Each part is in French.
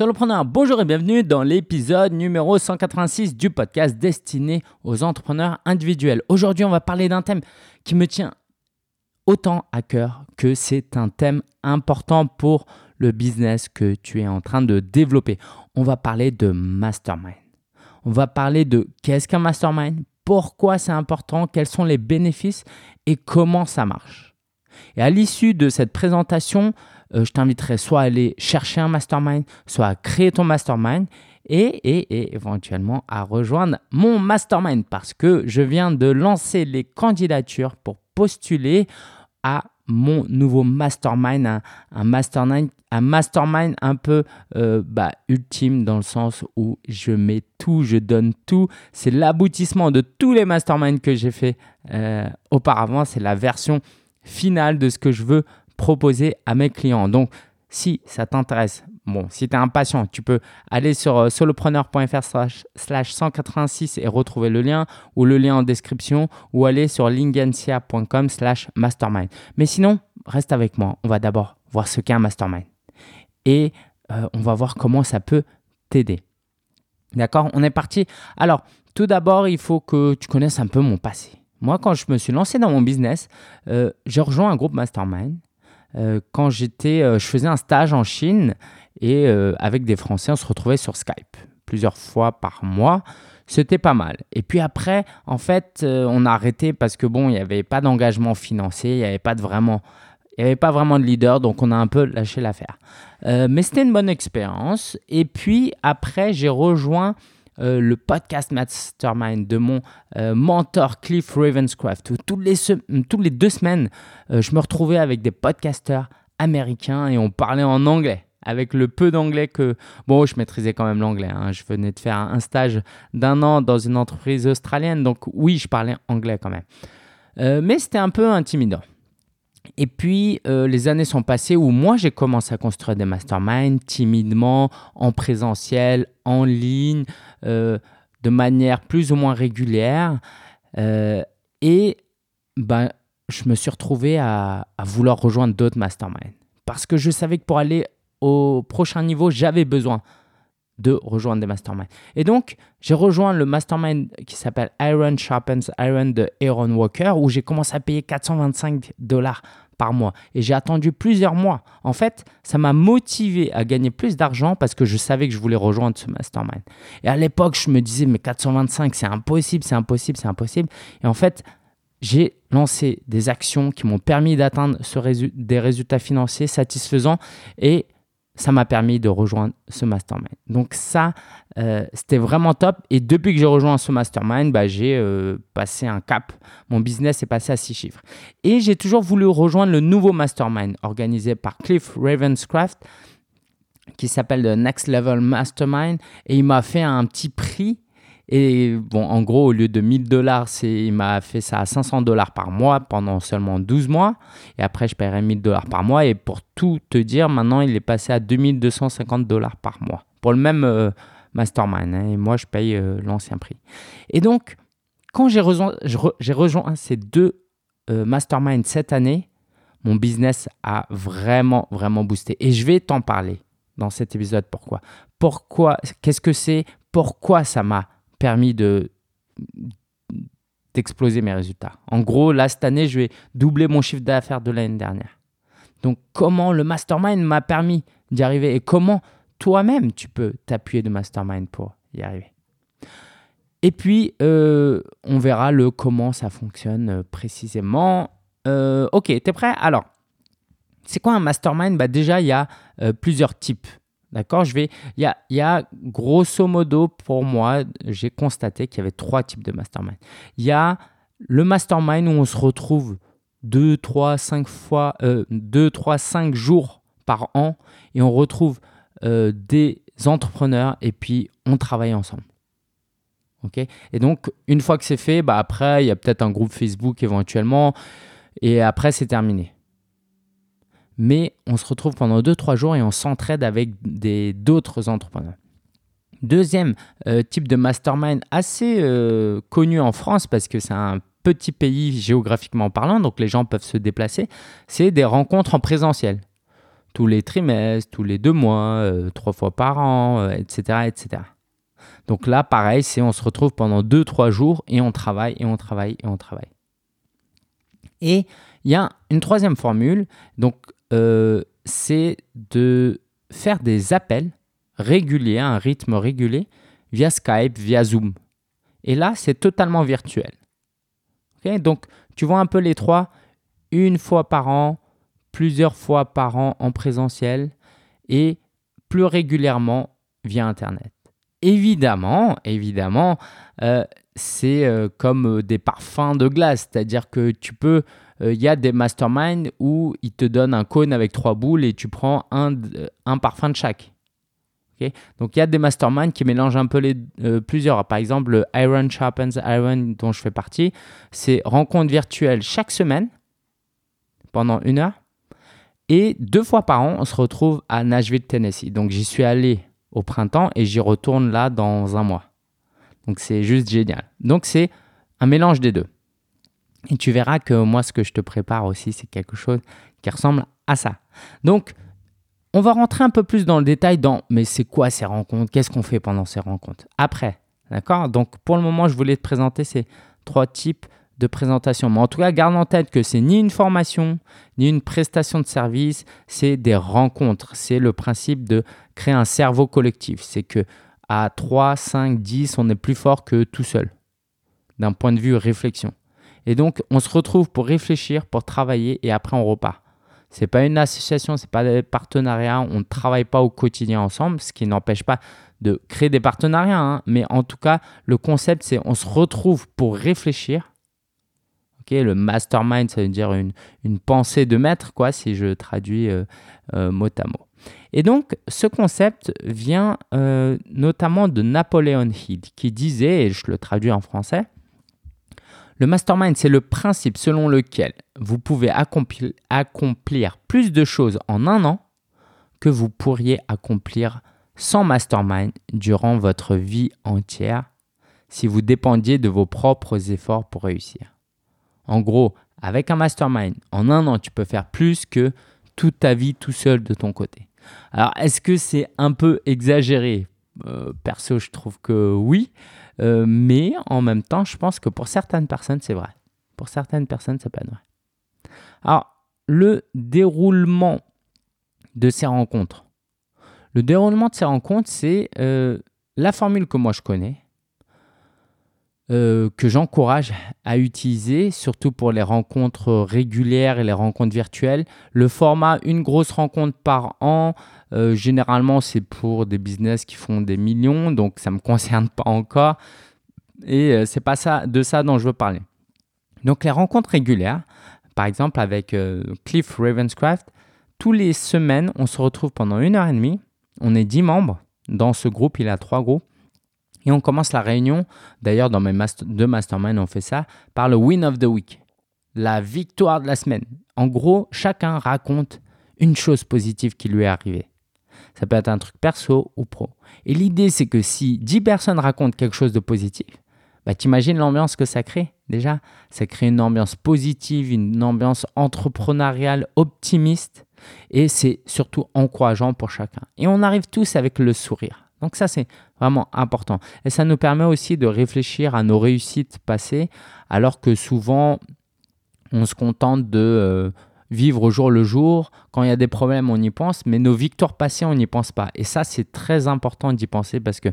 Bonjour et bienvenue dans l'épisode numéro 186 du podcast destiné aux entrepreneurs individuels. Aujourd'hui, on va parler d'un thème qui me tient autant à cœur que c'est un thème important pour le business que tu es en train de développer. On va parler de mastermind. On va parler de qu'est-ce qu'un mastermind, pourquoi c'est important, quels sont les bénéfices et comment ça marche. Et à l'issue de cette présentation, euh, je t'inviterai soit à aller chercher un mastermind, soit à créer ton mastermind et, éventuellement à rejoindre mon mastermind parce que je viens de lancer les candidatures pour postuler à mon nouveau mastermind, un, mastermind, un mastermind un peu euh, bah, ultime dans le sens où je mets tout, je donne tout. C'est l'aboutissement de tous les masterminds que j'ai fait euh, auparavant. C'est la version finale de ce que je veux proposer à mes clients. Donc, si ça t'intéresse, bon, si tu es impatient, tu peux aller sur euh, solopreneur.fr slash 186 et retrouver le lien ou le lien en description ou aller sur lingensia.com slash mastermind. Mais sinon, reste avec moi. On va d'abord voir ce qu'est un mastermind et euh, on va voir comment ça peut t'aider. D'accord? On est parti. Alors, tout d'abord, il faut que tu connaisses un peu mon passé. Moi, quand je me suis lancé dans mon business, euh, j'ai rejoint un groupe mastermind quand j'étais, euh, je faisais un stage en Chine et euh, avec des Français, on se retrouvait sur Skype plusieurs fois par mois. C'était pas mal. Et puis après, en fait, on a arrêté parce que bon, il n'y avait pas d'engagement financier, il n'y avait pas vraiment, il y avait pas vraiment de leader, donc on a un peu lâché l'affaire. mais c'était une bonne expérience. Et puis après, j'ai rejoint euh, le podcast Mastermind de mon euh, mentor Cliff Ravenscraft, toutes les, toutes les deux semaines, euh, je me retrouvais avec des podcasteurs américains et on parlait en anglais avec le peu d'anglais que... Bon, je maîtrisais quand même l'anglais. Hein. Je venais de faire un stage d'un an dans une entreprise australienne, donc oui, je parlais anglais quand même. mais c'était un peu intimidant. Et puis, euh, les années sont passées où moi, j'ai commencé à construire des masterminds timidement, en présentiel, en ligne, euh, de manière plus ou moins régulière. Euh, et ben, je me suis retrouvé à, vouloir rejoindre d'autres masterminds. Parce que je savais que pour aller au prochain niveau, j'avais besoin de rejoindre des masterminds. Et donc, j'ai rejoint le mastermind qui s'appelle Iron Sharpens Iron de Aaron Walker, où j'ai commencé à payer 425 dollars par mois. Et j'ai attendu plusieurs mois. En fait, ça m'a motivé à gagner plus d'argent parce que je savais que je voulais rejoindre ce mastermind. Et à l'époque, je me disais, mais 425, c'est impossible, c'est impossible, c'est impossible. Et en fait, j'ai lancé des actions qui m'ont permis d'atteindre des résultats financiers satisfaisants et ça m'a permis de rejoindre ce mastermind. Donc ça, euh, c'était vraiment top. Et depuis que j'ai rejoint ce mastermind, bah, j'ai euh, passé un cap. Mon business est passé à six chiffres. Et j'ai toujours voulu rejoindre le nouveau mastermind organisé par Cliff Ravenscraft qui s'appelle le Next Level Mastermind. Et il m'a fait un petit prix et bon, en gros, au lieu de 1000 dollars, il m'a fait ça à 500 dollars par mois pendant seulement 12 mois. Et après, je paierai 1000 dollars par mois. Et pour tout te dire, maintenant, il est passé à 2250 dollars par mois pour le même euh, mastermind. Hein. et moi, je paye euh, l'ancien prix. Et donc, quand j'ai rejoint, rejoint, ces deux euh, masterminds cette année, mon business a vraiment, vraiment boosté. Et je vais t'en parler dans cet épisode. Pourquoi? Pourquoi? Qu'est-ce que c'est? Pourquoi ça m'a permis de d'exploser mes résultats. En gros, là, cette année, je vais doubler mon chiffre d'affaires de l'année dernière. Donc, comment le mastermind m'a permis d'y arriver et comment toi-même tu peux t'appuyer de mastermind pour y arriver? Et puis, euh, on verra le comment ça fonctionne euh, précisément. Euh, ok, t'es prêt? Alors, c'est quoi un mastermind? Bah Déjà, il y a plusieurs types D'accord Je vais. Il y a, y a, grosso modo, pour moi, j'ai constaté qu'il y avait trois types de mastermind. Il y a le mastermind où on se retrouve 2, 3, 5 fois, euh, 2, 3, 5 jours par an et on retrouve euh, des entrepreneurs et puis on travaille ensemble. et donc, une fois que c'est fait, bah après, il y a peut-être un groupe Facebook éventuellement et après, c'est terminé mais on se retrouve pendant 2-3 jours et on s'entraide avec d'autres entrepreneurs. Deuxième euh, type de mastermind assez euh, connu en France parce que c'est un petit pays géographiquement parlant, donc les gens peuvent se déplacer, c'est des rencontres en présentiel. tous les trimestres, tous les deux mois, euh, trois fois par an, etc., euh, etc. Donc là, pareil, c'est on se retrouve pendant deux, trois jours et on travaille et on travaille et on travaille. Et il y a une troisième formule, donc euh, c'est de faire des appels réguliers, à un rythme régulier, via Skype, via Zoom. Et là, c'est totalement virtuel. donc, tu vois un peu les trois, une fois par an, plusieurs fois par an en présentiel et plus régulièrement via Internet. Évidemment, évidemment, euh, c'est euh, comme des parfums de glace, c'est-à-dire que tu peux, il y a des masterminds où ils te donnent un cône avec trois boules et tu prends un, un parfum de chaque. Donc il y a des masterminds qui mélangent un peu les plusieurs. Par exemple, le Iron Sharpens Iron dont je fais partie, c'est rencontre virtuelle chaque semaine pendant une heure et deux fois par an, on se retrouve à Nashville, Tennessee. Donc j'y suis allé au printemps et j'y retourne là dans un mois. Donc c'est juste génial. Donc c'est un mélange des deux. Et tu verras que moi, ce que je te prépare aussi, c'est quelque chose qui ressemble à ça. Donc, on va rentrer un peu plus dans le détail dans mais c'est quoi ces rencontres? Qu'est-ce qu'on fait pendant ces rencontres? Après, d'accord? Donc, pour le moment, je voulais te présenter ces trois types de présentation. Mais en tout cas, garde en tête que c'est ni une formation, ni une prestation de service, c'est des rencontres. C'est le principe de créer un cerveau collectif. C'est que à 3, 5, 10, on est plus fort que tout seul, d'un point de vue réflexion. Et donc, on se retrouve pour réfléchir, pour travailler, et après, on repart. C'est pas une association, c'est pas des partenariats, on ne travaille pas au quotidien ensemble, ce qui n'empêche pas de créer des partenariats. Hein. Mais en tout cas, le concept, c'est on se retrouve pour réfléchir le mastermind, ça veut dire une, pensée de maître, quoi, si je traduis euh, euh, mot à mot. Et donc, ce concept vient euh, notamment de Napoleon Hill, qui disait, et je le traduis en français, le mastermind, c'est le principe selon lequel vous pouvez accomplir, plus de choses en un an que vous pourriez accomplir sans mastermind durant votre vie entière si vous dépendiez de vos propres efforts pour réussir. En gros, avec un mastermind, en un an, tu peux faire plus que toute ta vie tout seul de ton côté. Alors, est-ce que c'est un peu exagéré? Euh, Perso, je trouve que oui. Euh, mais en même temps, je pense que pour certaines personnes, c'est vrai. Pour certaines personnes, c'est pas vrai. Alors, le déroulement de ces rencontres. Le déroulement de ces rencontres, c'est euh, la formule que moi je connais. Euh, que j'encourage à utiliser, surtout pour les rencontres régulières et les rencontres virtuelles. Le format une grosse rencontre par an, euh, généralement c'est pour des business qui font des millions, donc ça ne me concerne pas encore. Et euh, c'est pas ça, de ça dont je veux parler. Donc les rencontres régulières, par exemple avec Cliff Ravenscraft, tous les semaines on se retrouve pendant une heure et demie. On est dix membres. Dans ce groupe, il a trois groupes. Et on commence la réunion, d'ailleurs dans mes deux masterminds on fait ça, par le win of the week, la victoire de la semaine. En gros, chacun raconte une chose positive qui lui est arrivée. Ça peut être un truc perso ou pro. Et l'idée, c'est que si 10 personnes racontent quelque chose de positif, bah, t'imagines l'ambiance que ça crée déjà Ça crée une ambiance positive, une ambiance entrepreneuriale optimiste et c'est surtout encourageant pour chacun. Et on arrive tous avec le sourire. Donc ça, c'est vraiment important. Et ça nous permet aussi de réfléchir à nos réussites passées, alors que souvent, on se contente de euh, vivre au jour le jour. Quand il y a des problèmes, on y pense, mais nos victoires passées, on n'y pense pas. Et ça, c'est très important d'y penser parce que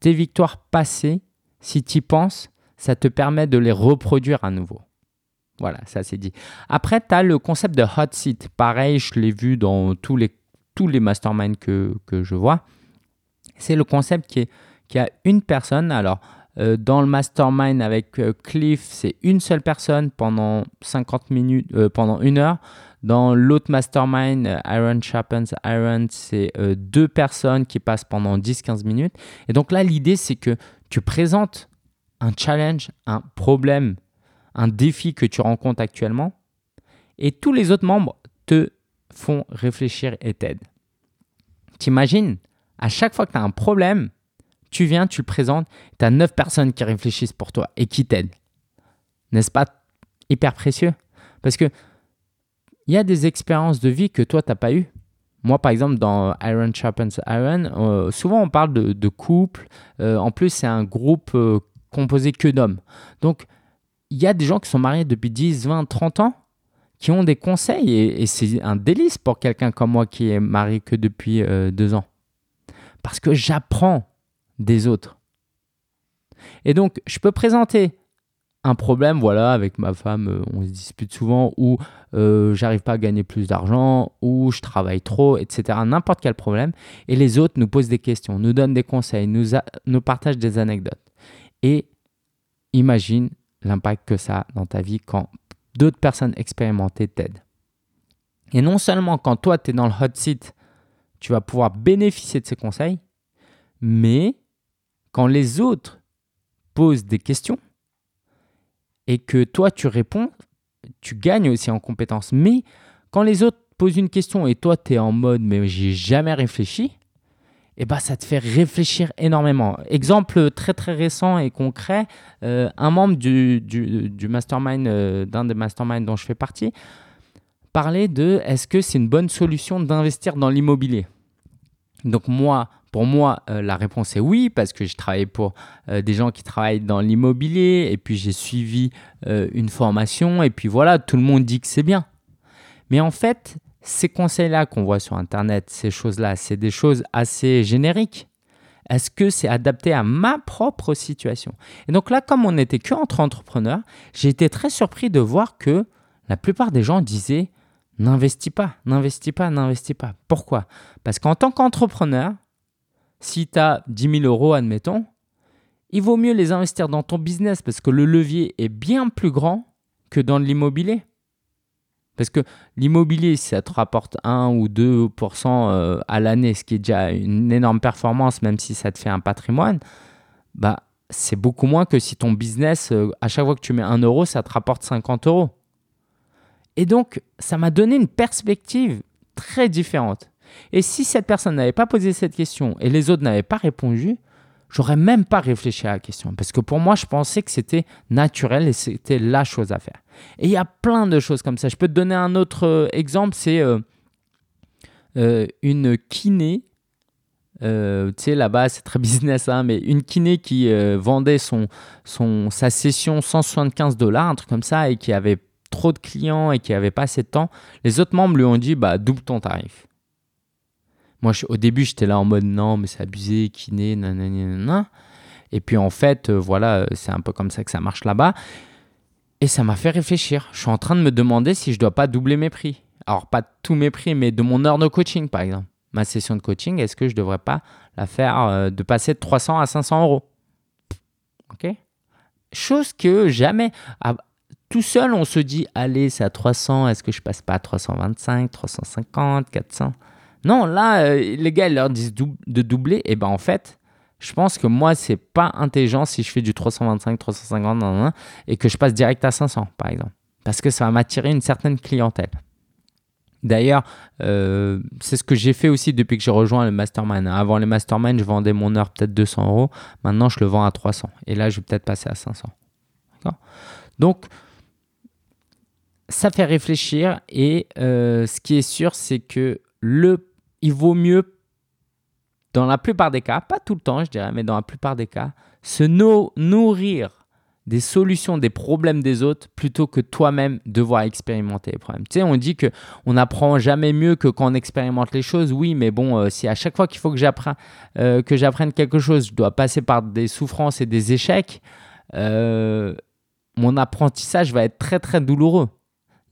tes victoires passées, si tu y penses, ça te permet de les reproduire à nouveau. Voilà, ça c'est dit. Après, tu as le concept de hot seat. Pareil, je l'ai vu dans tous les, tous les masterminds que, que je vois. C'est le concept qui, est, qui a une personne. Alors, euh, dans le mastermind avec euh, Cliff, c'est une seule personne pendant 50 minutes, euh, pendant une heure. Dans l'autre mastermind, Iron Sharpens Iron, c'est deux personnes qui passent pendant 10-15 minutes. Et donc là, l'idée, c'est que tu présentes un challenge, un problème, un défi que tu rencontres actuellement. Et tous les autres membres te font réfléchir et t'aident. T'imagines à chaque fois que tu as un problème, tu viens, tu le présentes, tu as neuf personnes qui réfléchissent pour toi et qui t'aident. N'est-ce pas hyper précieux? Parce que il y a des expériences de vie que toi, tu n'as pas eues. Moi, par exemple, dans Iron Sharpens Iron, euh, souvent on parle de, couple. Euh, en plus, c'est un groupe euh, composé que d'hommes. Donc, il y a des gens qui sont mariés depuis 10, 20, 30 ans qui ont des conseils et, c'est un délice pour quelqu'un comme moi qui est marié que depuis deux ans. Parce que j'apprends des autres. Et donc, je peux présenter un problème, voilà, avec ma femme, euh, on se dispute souvent, ou euh, j'arrive pas à gagner plus d'argent, ou je travaille trop, etc. N'importe quel problème. Et les autres nous posent des questions, nous donnent des conseils, nous, nous partagent des anecdotes. Et imagine l'impact que ça a dans ta vie quand d'autres personnes expérimentées t'aident. Et non seulement quand toi, tu es dans le hot seat, tu vas pouvoir bénéficier de ces conseils, mais quand les autres posent des questions, et que toi tu réponds, tu gagnes aussi en compétences. Mais quand les autres posent une question et toi tu es en mode mais j'ai jamais réfléchi, eh ben, ça te fait réfléchir énormément. Exemple très très récent et concret, euh, un membre du, du, mastermind, euh, d'un des masterminds dont je fais partie, parlait de est-ce que c'est une bonne solution d'investir dans l'immobilier? Donc moi, pour moi, euh, la réponse est oui, parce que je travaille pour euh, des gens qui travaillent dans l'immobilier, et puis j'ai suivi euh, une formation, et puis voilà, tout le monde dit que c'est bien. Mais en fait, ces conseils-là qu'on voit sur Internet, ces choses-là, c'est des choses assez génériques. Est-ce que c'est adapté à ma propre situation? Et donc là, comme on n'était que entre entrepreneurs, j'ai été très surpris de voir que la plupart des gens disaient n'investis pas, n'investis pas, n'investis pas. Pourquoi? Parce qu'en tant qu'entrepreneur, si tu as 10 000 euros, admettons, il vaut mieux les investir dans ton business parce que le levier est bien plus grand que dans l'immobilier. Parce que l'immobilier, si ça te rapporte 1 ou 2% euh, à l'année, ce qui est déjà une énorme performance, même si ça te fait un patrimoine, bah, c'est beaucoup moins que si ton business, euh, à chaque fois que tu mets 1 euro, ça te rapporte 50 euros. Et donc, ça m'a donné une perspective très différente. Et si cette personne n'avait pas posé cette question et les autres n'avaient pas répondu, j'aurais même pas réfléchi à la question. Parce que pour moi, je pensais que c'était naturel et c'était la chose à faire. Et il y a plein de choses comme ça. Je peux te donner un autre euh, exemple, c'est euh, euh, une kiné. tu sais, là-bas, c'est très business, hein, mais une kiné qui vendait son, son, sa session 175 dollars, un truc comme ça, et qui avait trop de clients et qui avait pas assez de temps. Les autres membres lui ont dit, bah, double ton tarif. Moi, au début, j'étais là en mode non, mais c'est abusé, kiné, nanana. Et puis en fait, euh, voilà, euh, c'est un peu comme ça que ça marche là-bas. Et ça m'a fait réfléchir. Je suis en train de me demander si je dois pas doubler mes prix. Alors, pas tous mes prix, mais de mon heure de coaching, par exemple. Ma session de coaching, est-ce que je devrais pas la faire euh, de passer de 300 à 500 euros? Ok Chose que jamais. tout seul, on se dit, allez, c'est à 300, est-ce que je passe pas à 325, 350, 400 non, là, euh, les gars, ils leur disent de doubler. Et ben en fait, je pense que moi, c'est pas intelligent si je fais du 325, 350 et que je passe direct à 500, par exemple. Parce que ça va m'attirer une certaine clientèle. D'ailleurs, euh, c'est ce que j'ai fait aussi depuis que j'ai rejoint le mastermind. Avant les mastermind, je vendais mon heure peut-être 200 euros. Maintenant, je le vends à 300. Et là, je vais peut-être passer à 500. Donc, ça fait réfléchir. Et euh, ce qui est sûr, c'est que le il vaut mieux, dans la plupart des cas, pas tout le temps, je dirais, mais dans la plupart des cas, se nourrir des solutions, des problèmes des autres, plutôt que toi-même devoir expérimenter les problèmes. Tu sais, on dit que on n'apprend jamais mieux que quand on expérimente les choses. Oui, mais bon, euh, si à chaque fois qu'il faut que j'apprenne, euh, que j'apprenne quelque chose, je dois passer par des souffrances et des échecs, euh, mon apprentissage va être très très douloureux.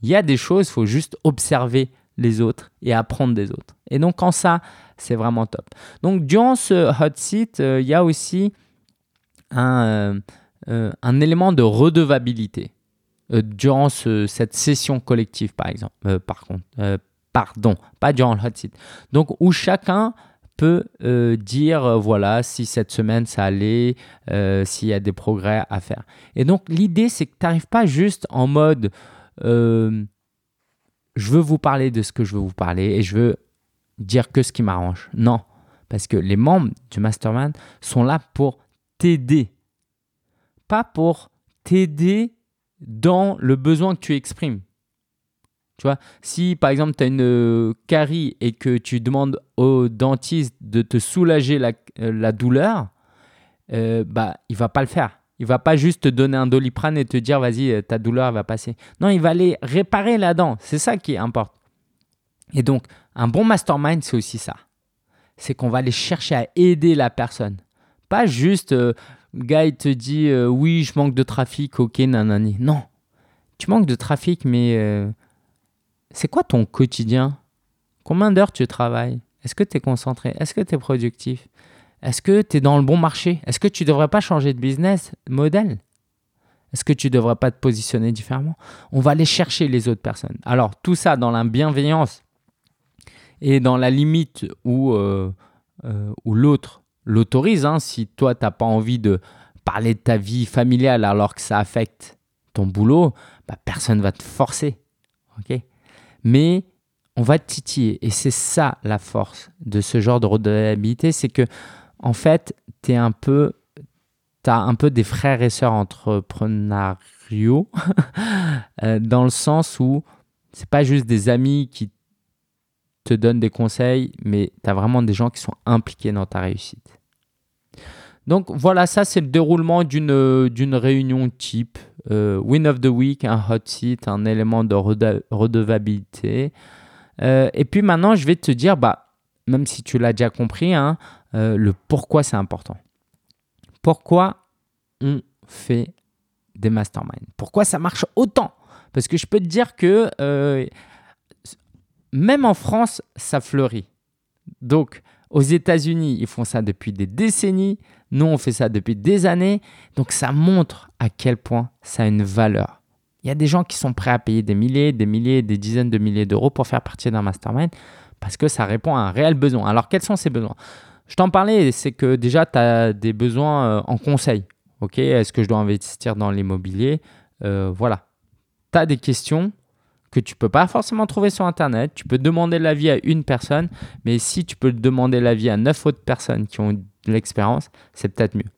Il y a des choses, il faut juste observer les autres et apprendre des autres. Et donc, en ça, c'est vraiment top. Donc, durant ce hot seat, euh, il y a aussi un, euh, euh, un élément de redevabilité durant cette session collective, par exemple. par contre, pardon, pas durant le hot seat. Donc, où chacun peut dire, voilà, si cette semaine ça allait, s'il y a des progrès à faire. Et donc, l'idée, c'est que tu n'arrives pas juste en mode je veux vous parler de ce que je veux vous parler et je veux dire que ce qui m'arrange. Non, parce que les membres du mastermind sont là pour t'aider, pas pour t'aider dans le besoin que tu exprimes. Tu vois, si par exemple tu as une carie et que tu demandes au dentiste de te soulager la, la douleur, euh, bah, il va pas le faire. Il va pas juste te donner un doliprane et te dire vas-y, ta douleur va passer. Non, il va aller réparer la dent. C'est ça qui importe. Et donc, un bon mastermind, c'est aussi ça. C'est qu'on va aller chercher à aider la personne. Pas juste, euh, gars, il te dit euh, oui, je manque de trafic, ok, nanani. Non. Tu manques de trafic, mais euh, c'est quoi ton quotidien? Combien d'heures tu travailles? Est-ce que tu es concentré? Est-ce que tu es productif? Est-ce que tu es dans le bon marché? Est-ce que tu ne devrais pas changer de business model? Est-ce que tu ne devrais pas te positionner différemment? On va aller chercher les autres personnes. Alors, tout ça dans la bienveillance et dans la limite où, euh, euh, l'autre l'autorise. Hein, si toi, tu n'as pas envie de parler de ta vie familiale alors que ça affecte ton boulot, bah, personne ne va te forcer. Mais on va te titiller. Et c'est ça la force de ce genre de redevabilité, c'est que en fait, tu un peu tu as un peu des frères et sœurs entrepreneuriaux euh, dans le sens où c'est pas juste des amis qui te donne des conseils, mais tu as vraiment des gens qui sont impliqués dans ta réussite. Donc voilà, ça c'est le déroulement d'une, d'une réunion type. Euh, win of the week, un hot seat, un élément de redevabilité. Euh, et puis maintenant, je vais te dire, bah, même si tu l'as déjà compris, hein, euh, le pourquoi c'est important. Pourquoi on fait des masterminds? Pourquoi ça marche autant? Parce que je peux te dire que même en France, ça fleurit. Donc, aux États-Unis, ils font ça depuis des décennies. Nous, on fait ça depuis des années. Donc, ça montre à quel point ça a une valeur. Il y a des gens qui sont prêts à payer des milliers, des milliers, des dizaines de milliers d'euros pour faire partie d'un mastermind parce que ça répond à un réel besoin. Alors, quels sont ces besoins? Je t'en parlais, c'est que déjà, tu as des besoins euh, en conseil. Ok, Est-ce que je dois investir dans l'immobilier? Euh, Voilà. Tu as des questions, que tu peux pas forcément trouver sur Internet. Tu peux demander l'avis à une personne, mais si tu peux demander l'avis à neuf autres personnes qui ont de l'expérience, c'est peut-être mieux.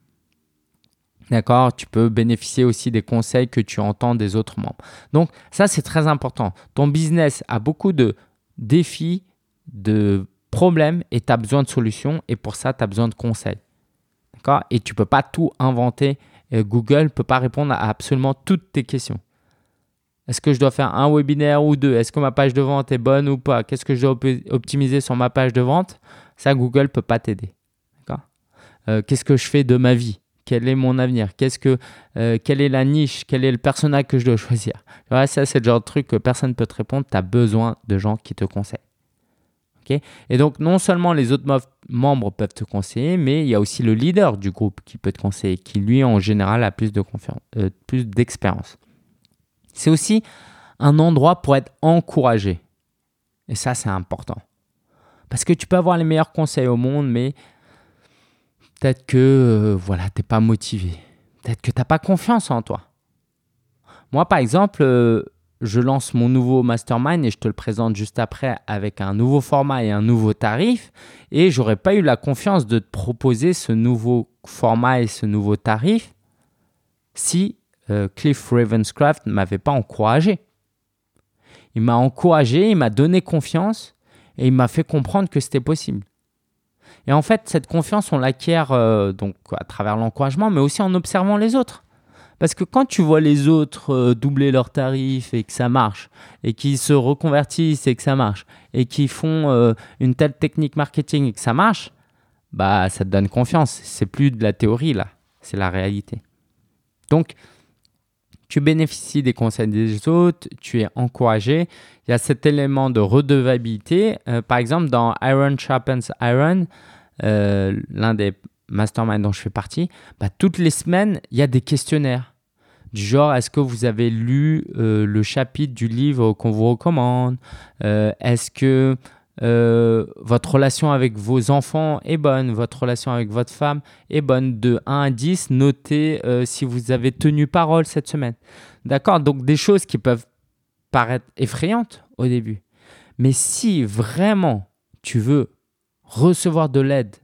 D'accord? Tu peux bénéficier aussi des conseils que tu entends des autres membres. Donc ça, c'est très important. Ton business a beaucoup de défis, de problèmes et tu as besoin de solutions et pour ça, tu as besoin de conseils. D'accord? Et tu ne peux pas tout inventer. Google ne peut pas répondre à absolument toutes tes questions. Est-ce que je dois faire un webinaire ou deux? Est-ce que ma page de vente est bonne ou pas? Qu'est-ce que je dois optimiser sur ma page de vente? Ça, Google ne peut pas t'aider. Euh, qu'est-ce que je fais de ma vie? Quel est mon avenir? Qu'est-ce que, euh, Quelle est la niche? Quel est le personnage que je dois choisir? Ça, c'est le genre de truc que personne ne peut te répondre. Tu as besoin de gens qui te conseillent. Et donc, non seulement les autres membres peuvent te conseiller, mais il y a aussi le leader du groupe qui peut te conseiller, qui lui, en général, a plus euh, d'expérience. C'est aussi un endroit pour être encouragé. Et ça, c'est important. Parce que tu peux avoir les meilleurs conseils au monde, mais peut-être que euh, voilà, tu n'es pas motivé. Peut-être que tu n'as pas confiance en toi. Moi, par exemple, euh, je lance mon nouveau mastermind et je te le présente juste après avec un nouveau format et un nouveau tarif. Et j'aurais pas eu la confiance de te proposer ce nouveau format et ce nouveau tarif si euh, Cliff Ravenscraft ne m'avait pas encouragé. Il m'a encouragé, il m'a donné confiance et il m'a fait comprendre que c'était possible. Et en fait, cette confiance, on l'acquiert euh, donc à travers l'encouragement, mais aussi en observant les autres. Parce que quand tu vois les autres euh, doubler leurs tarifs et que ça marche, et qu'ils se reconvertissent et que ça marche, et qu'ils font une telle technique marketing et que ça marche, bah ça te donne confiance. C'est plus de la théorie là, c'est la réalité. Donc, tu bénéficies des conseils des autres, tu es encouragé. Il y a cet élément de redevabilité. Euh, par exemple, dans Iron Sharpens Iron, euh, l'un des masterminds dont je fais partie, bah, toutes les semaines, il y a des questionnaires. Du genre, est-ce que vous avez lu euh, le chapitre du livre qu'on vous recommande? Est-ce que euh, votre relation avec vos enfants est bonne, votre relation avec votre femme est bonne? De 1 à 10, notez euh, si vous avez tenu parole cette semaine. D'accord? Donc des choses qui peuvent paraître effrayantes au début. Mais si vraiment tu veux recevoir de l'aide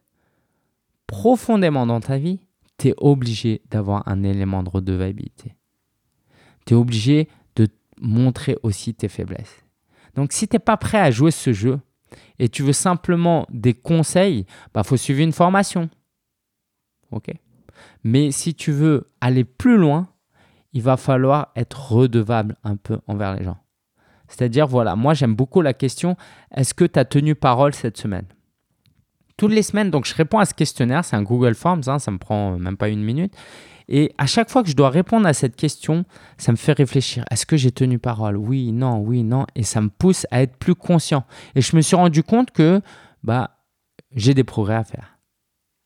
profondément dans ta vie, tu es obligé d'avoir un élément de redevabilité. Tu es obligé de montrer aussi tes faiblesses. Donc si tu n'es pas prêt à jouer ce jeu et tu veux simplement des conseils, il bah, faut suivre une formation. OK? Mais si tu veux aller plus loin, il va falloir être redevable un peu envers les gens. C'est-à-dire, voilà, moi j'aime beaucoup la question, est-ce que tu as tenu parole cette semaine? Toutes les semaines, donc je réponds à ce questionnaire, c'est un Google Forms, hein, ça me prend même pas une minute. Et à chaque fois que je dois répondre à cette question, ça me fait réfléchir. Est-ce que j'ai tenu parole? Oui, non, oui, non. Et ça me pousse à être plus conscient. Et je me suis rendu compte que bah, j'ai des progrès à faire.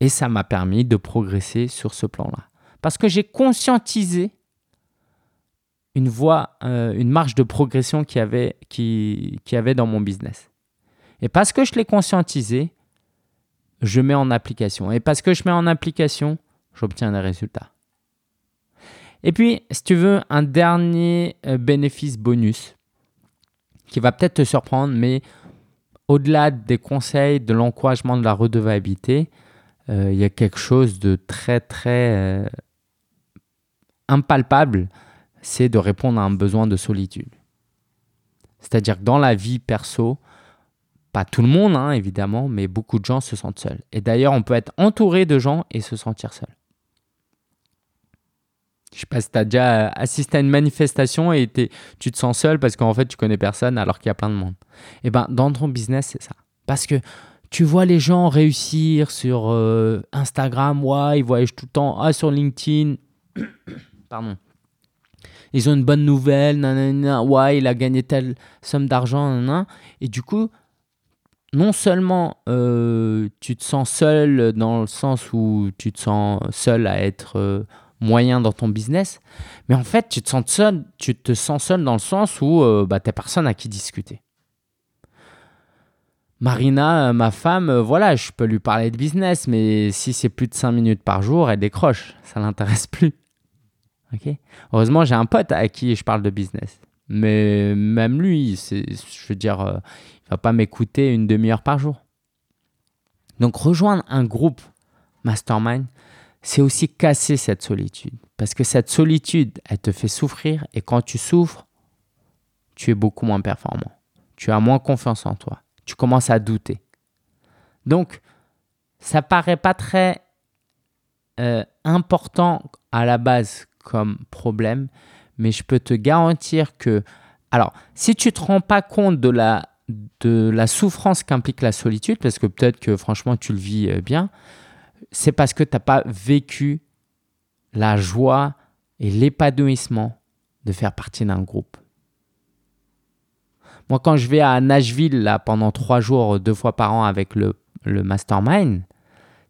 Et ça m'a permis de progresser sur ce plan-là. Parce que j'ai conscientisé une voie, euh, une marge de progression qu'il y, avait, qui, qui avait dans mon business. Et parce que je l'ai conscientisé, je mets en application. Et parce que je mets en application, j'obtiens des résultats. Et puis, si tu veux, un dernier euh, bénéfice bonus qui va peut-être te surprendre, mais au-delà des conseils, de l'encouragement de la redevabilité, euh, il y a quelque chose de très, très euh, impalpable, c'est de répondre à un besoin de solitude. C'est-à-dire que dans la vie perso, pas tout le monde, hein, évidemment, mais beaucoup de gens se sentent seuls. Et d'ailleurs, on peut être entouré de gens et se sentir seul. Je sais pas si tu as déjà assisté à une manifestation et tu te sens seul parce qu'en fait, tu connais personne alors qu'il y a plein de monde. Et eh ben, dans ton business, c'est ça. Parce que tu vois les gens réussir sur euh, Instagram, ouais, ils voyagent tout le temps, ah, sur LinkedIn, pardon. Ils ont une bonne nouvelle, nanana, ouais, il a gagné telle somme d'argent, et du coup, non seulement euh, tu te sens seul dans le sens où tu te sens seul à être euh, moyen dans ton business. Mais en fait, tu te sens seul, tu te sens seul dans le sens où euh, bah, tu n'as personne à qui discuter. Marina, ma femme, voilà, je peux lui parler de business, mais si c'est plus de 5 minutes par jour, elle décroche. Ça l'intéresse plus. Heureusement, j'ai un pote à qui je parle de business. Mais même lui, je veux dire, il va pas m'écouter une demi-heure par jour. Donc rejoindre un groupe mastermind, c'est aussi casser cette solitude. Parce que cette solitude, elle te fait souffrir et quand tu souffres, tu es beaucoup moins performant. Tu as moins confiance en toi. Tu commences à douter. Donc, ça paraît pas très euh, important à la base comme problème, mais je peux te garantir que, alors, si tu te rends pas compte de la, de la souffrance qu'implique la solitude, parce que peut-être que franchement tu le vis euh, bien, c'est parce que tu n'as pas vécu la joie et l'épanouissement de faire partie d'un groupe. Moi, quand je vais à Nashville là, pendant trois jours, deux fois par an avec le, le mastermind,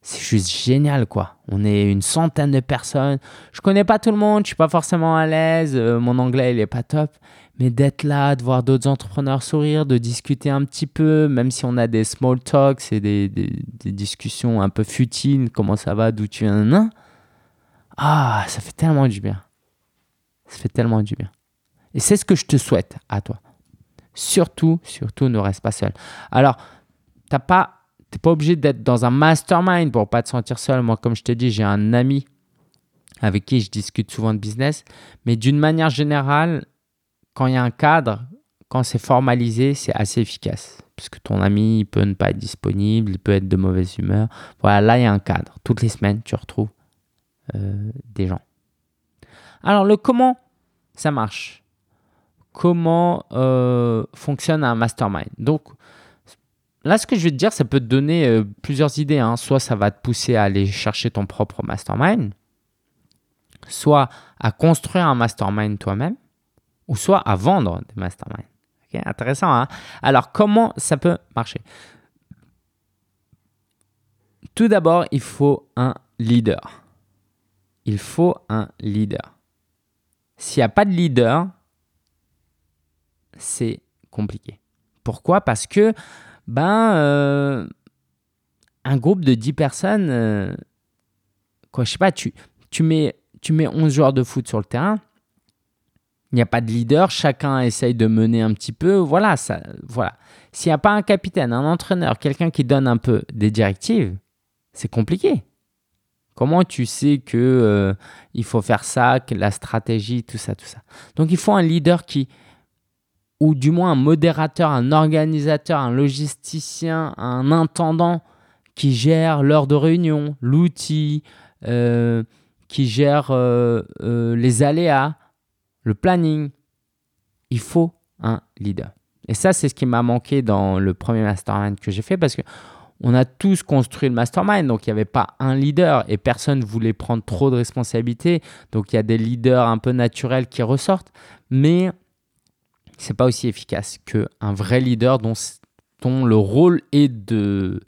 c'est juste génial quoi. On est une centaine de personnes. Je connais pas tout le monde, je suis pas forcément à l'aise, euh, mon anglais il est pas top, mais d'être là, de voir d'autres entrepreneurs sourire, de discuter un petit peu, même si on a des small talks et des, des, discussions un peu futiles, comment ça va, d'où tu viens, ah, ça fait tellement du bien. Ça fait tellement du bien. Et c'est ce que je te souhaite à toi. Surtout, surtout, ne reste pas seul. Alors, t'as pas, t'es pas obligé d'être dans un mastermind pour pas te sentir seul. Moi, comme je te dis, j'ai un ami avec qui je discute souvent de business, mais d'une manière générale, quand il y a un cadre, quand c'est formalisé, c'est assez efficace. Parce que ton ami peut ne pas être disponible, il peut être de mauvaise humeur. Voilà, là, il y a un cadre. Toutes les semaines, tu retrouves euh, des gens. Alors, le comment ça marche? Comment euh, fonctionne un mastermind? Donc, là, ce que je vais te dire, ça peut te donner euh, plusieurs idées. Hein. Soit ça va te pousser à aller chercher ton propre mastermind, soit à construire un mastermind toi-même ou soit à vendre des masterminds. intéressant, hein Alors, comment ça peut marcher? Tout d'abord, il faut un leader. Il faut un leader. S'il n'y a pas de leader, c'est compliqué. Pourquoi? Parce que ben, euh, un groupe de 10 personnes, euh, quoi, je sais pas, tu, tu, mets, tu mets 11 joueurs de foot sur le terrain, il n'y a pas de leader, chacun essaye de mener un petit peu. Voilà, ça, voilà. S'il n'y a pas un capitaine, un entraîneur, quelqu'un qui donne un peu des directives, c'est compliqué. Comment tu sais que euh, il faut faire ça, que la stratégie, tout ça, tout ça? Donc il faut un leader qui ou du moins un modérateur, un organisateur, un logisticien, un intendant qui gère l'heure de réunion, l'outil, euh, qui gère euh, euh, les aléas, le planning. Il faut un leader. Et ça, c'est ce qui m'a manqué dans le premier mastermind que j'ai fait parce que on a tous construit le mastermind, donc il n'y avait pas un leader et personne ne voulait prendre trop de responsabilités. Donc il y a des leaders un peu naturels qui ressortent, mais c'est pas aussi efficace qu'un vrai leader dont, dont le rôle est de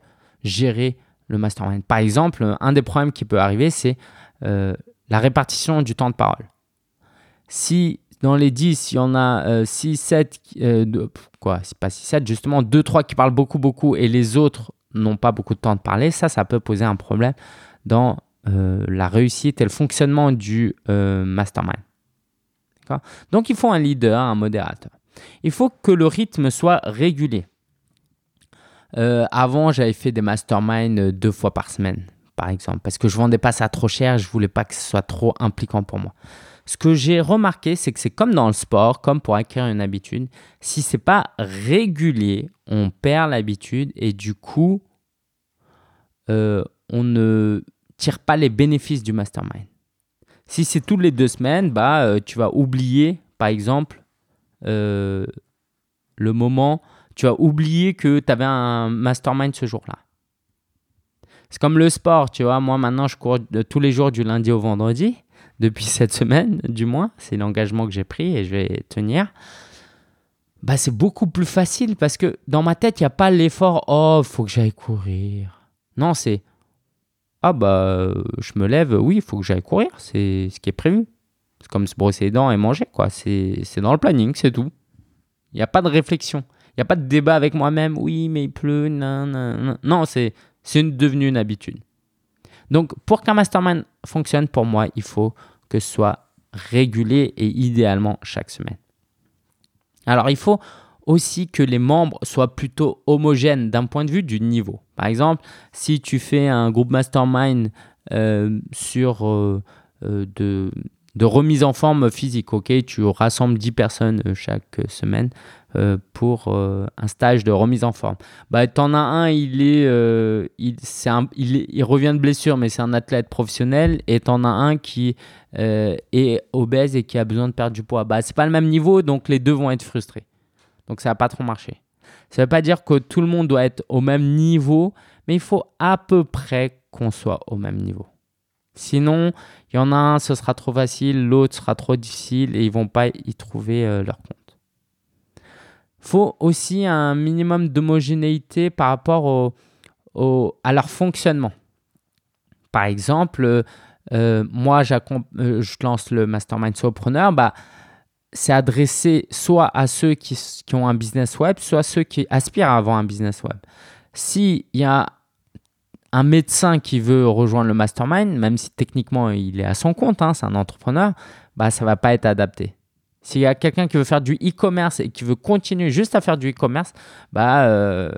gérer le mastermind. Par exemple, un des problèmes qui peut arriver, c'est euh, la répartition du temps de parole. Si dans les 10, il y en a 6, euh, 7, euh, quoi, c'est pas 6, 7, justement 2, 3 qui parlent beaucoup, beaucoup et les autres n'ont pas beaucoup de temps de parler, ça, ça peut poser un problème dans la réussite et le fonctionnement du mastermind. Donc il faut un leader, un modérateur. Il faut que le rythme soit régulier. Euh, avant, j'avais fait des masterminds deux fois par semaine, par exemple, parce que je vendais pas ça trop cher, je voulais pas que ce soit trop impliquant pour moi. Ce que j'ai remarqué, c'est que c'est comme dans le sport, comme pour acquérir une habitude. Si c'est pas régulier, on perd l'habitude et du coup, euh, on ne tire pas les bénéfices du mastermind. Si c'est toutes les deux semaines, bah, euh, tu vas oublier, par exemple, euh, le moment, tu as oublié que tu avais un mastermind ce jour-là. C'est comme le sport, tu vois. Moi, maintenant, je cours tous les jours du lundi au vendredi, depuis cette semaine, du moins. C'est l'engagement que j'ai pris et je vais tenir. Bah, c'est beaucoup plus facile parce que dans ma tête, il n'y a pas l'effort Oh, faut que j'aille courir. Non, c'est Ah, bah, je me lève, oui, il faut que j'aille courir. C'est ce qui est prévu. C'est comme se brosser les dents et manger, quoi. C'est dans le planning, c'est tout. Il n'y a pas de réflexion. Il n'y a pas de débat avec moi-même. Oui, mais il pleut. Non, non, non. c'est devenu une habitude. Donc, pour qu'un mastermind fonctionne, pour moi, il faut que ce soit régulé et idéalement chaque semaine. Alors, il faut aussi que les membres soient plutôt homogènes d'un point de vue du niveau. Par exemple, si tu fais un groupe mastermind euh, sur euh, euh, de, de remise en forme physique. Ok, tu rassembles 10 personnes euh, chaque semaine euh, pour euh, un stage de remise en forme. Bah, tu en as un, il est, il, il, revient de blessure, mais c'est un athlète professionnel, et tu en as un qui est obèse et qui a besoin de perdre du poids. Bah, c'est pas le même niveau, donc les deux vont être frustrés. Donc ça va pas trop marcher. Ça veut pas dire que tout le monde doit être au même niveau, mais il faut à peu près qu'on soit au même niveau. Sinon, il y en a un, ce sera trop facile, l'autre sera trop difficile et ils vont pas y trouver euh, leur compte. faut aussi un minimum d'homogénéité par rapport au, à leur fonctionnement. Par exemple, euh, moi, euh, je lance le Mastermind Solopreneur, bah, c'est adressé soit à ceux qui, qui, ont un business web, soit à ceux qui aspirent à avoir un business web. S'il y a un médecin qui veut rejoindre le mastermind, même si techniquement il est à son compte, hein, c'est un entrepreneur, bah, ça va pas être adapté. S'il y a quelqu'un qui veut faire du e-commerce et qui veut continuer juste à faire du e-commerce, bah, euh,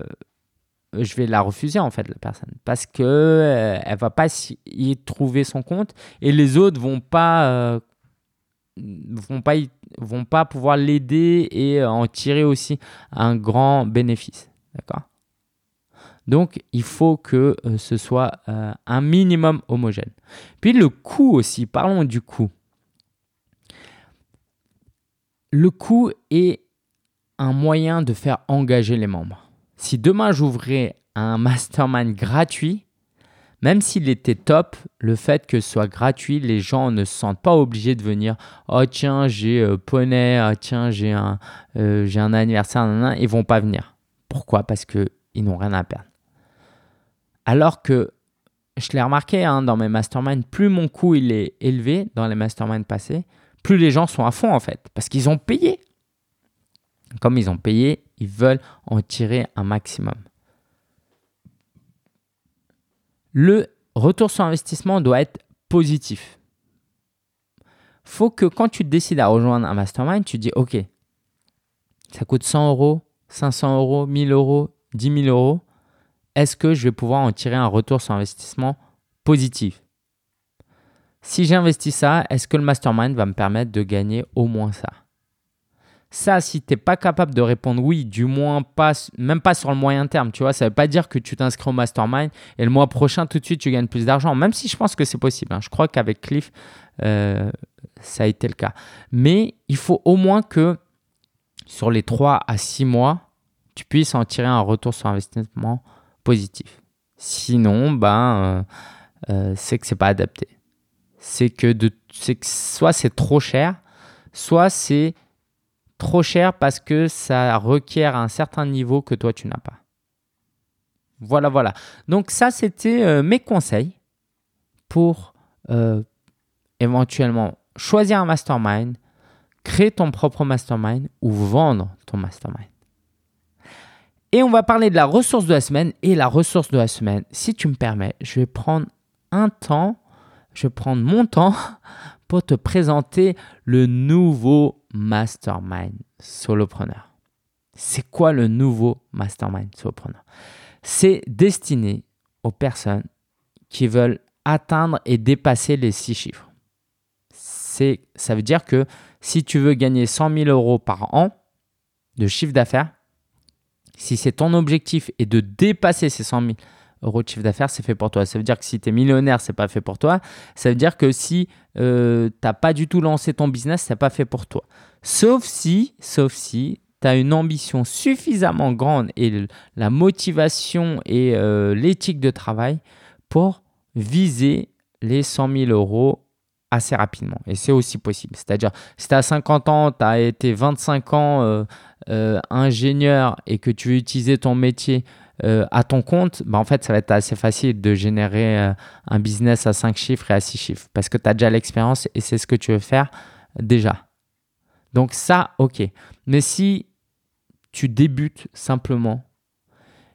je vais la refuser en fait, la personne. Parce qu'elle euh, elle va pas y trouver son compte et les autres vont pas, euh, vont pas, vont pas pouvoir l'aider et en tirer aussi un grand bénéfice. D'accord? Donc, il faut que euh, ce soit euh, un minimum homogène. Puis le coût aussi, parlons du coût. Le coût est un moyen de faire engager les membres. Si demain j'ouvrais un mastermind gratuit, même s'il était top, le fait que ce soit gratuit, les gens ne se sentent pas obligés de venir. Oh tiens, j'ai euh, poney, oh, tiens, j'ai un, un anniversaire, nan, ils vont pas venir. Pourquoi? Parce qu'ils n'ont rien à perdre. Alors que je l'ai remarqué hein, dans mes masterminds, plus mon coût est élevé dans les masterminds passés, plus les gens sont à fond en fait, parce qu'ils ont payé. Comme ils ont payé, ils veulent en tirer un maximum. Le retour sur investissement doit être positif. Faut que quand tu décides à rejoindre un mastermind, tu dis OK, ça coûte 100 euros, 500 euros, 1000 euros, 10 000 euros est-ce que je vais pouvoir en tirer un retour sur investissement positif? Si j'investis ça, est-ce que le mastermind va me permettre de gagner au moins ça? Ça, si tu n'es pas capable de répondre oui, du moins pas, même pas sur le moyen terme, tu vois, ça ne veut pas dire que tu t'inscris au mastermind et le mois prochain, tout de suite, tu gagnes plus d'argent, même si je pense que c'est possible. Hein. Je crois qu'avec Cliff, euh, ça a été le cas. Mais il faut au moins que sur les 3 à 6 mois, tu puisses en tirer un retour sur investissement Sinon, ben, euh, euh, c'est que c'est pas adapté. C'est que, que soit c'est trop cher, soit c'est trop cher parce que ça requiert un certain niveau que toi tu n'as pas. Voilà, voilà. Donc ça, c'était euh, mes conseils pour éventuellement choisir un mastermind, créer ton propre mastermind ou vendre ton mastermind. Et on va parler de la ressource de la semaine. Et la ressource de la semaine, si tu me permets, je vais prendre un temps, je vais prendre mon temps pour te présenter le nouveau mastermind solopreneur. C'est quoi le nouveau mastermind solopreneur? C'est destiné aux personnes qui veulent atteindre et dépasser les six chiffres. Ça veut dire que si tu veux gagner 100 000 euros par an de chiffre d'affaires, si c'est ton objectif et de dépasser ces 100 000 euros de chiffre d'affaires, c'est fait pour toi. Ça veut dire que si tu es millionnaire, c'est pas fait pour toi. Ça veut dire que si euh, tu n'as pas du tout lancé ton business, c'est pas fait pour toi. Sauf si, sauf si tu as une ambition suffisamment grande et la motivation et euh, l'éthique de travail pour viser les 100 000 euros assez rapidement. Et c'est aussi possible. C'est-à-dire, si tu as 50 ans, tu as été 25 ans euh, euh, ingénieur et que tu veux utiliser ton métier euh, à ton compte, bah en fait, ça va être assez facile de générer un business à 5 chiffres et à 6 chiffres parce que tu as déjà l'expérience et c'est ce que tu veux faire déjà. Donc ça, ok. Mais si tu débutes simplement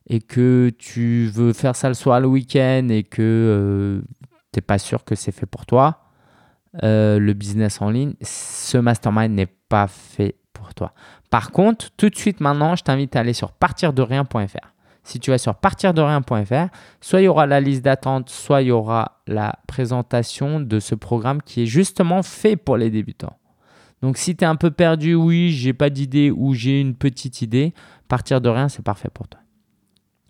et que tu veux faire ça le soir, le week-end et que tu n'es pas sûr que c'est fait pour toi, euh, le business en ligne, ce mastermind n'est pas fait pour toi. Par contre, tout de suite maintenant, je t'invite à aller sur partirderien.fr. Si tu vas sur partirderien.fr, soit il y aura la liste d'attente, soit il y aura la présentation de ce programme qui est justement fait pour les débutants. Donc si tu es un peu perdu, oui, j'ai pas d'idée ou j'ai une petite idée, partir de rien, c'est parfait pour toi.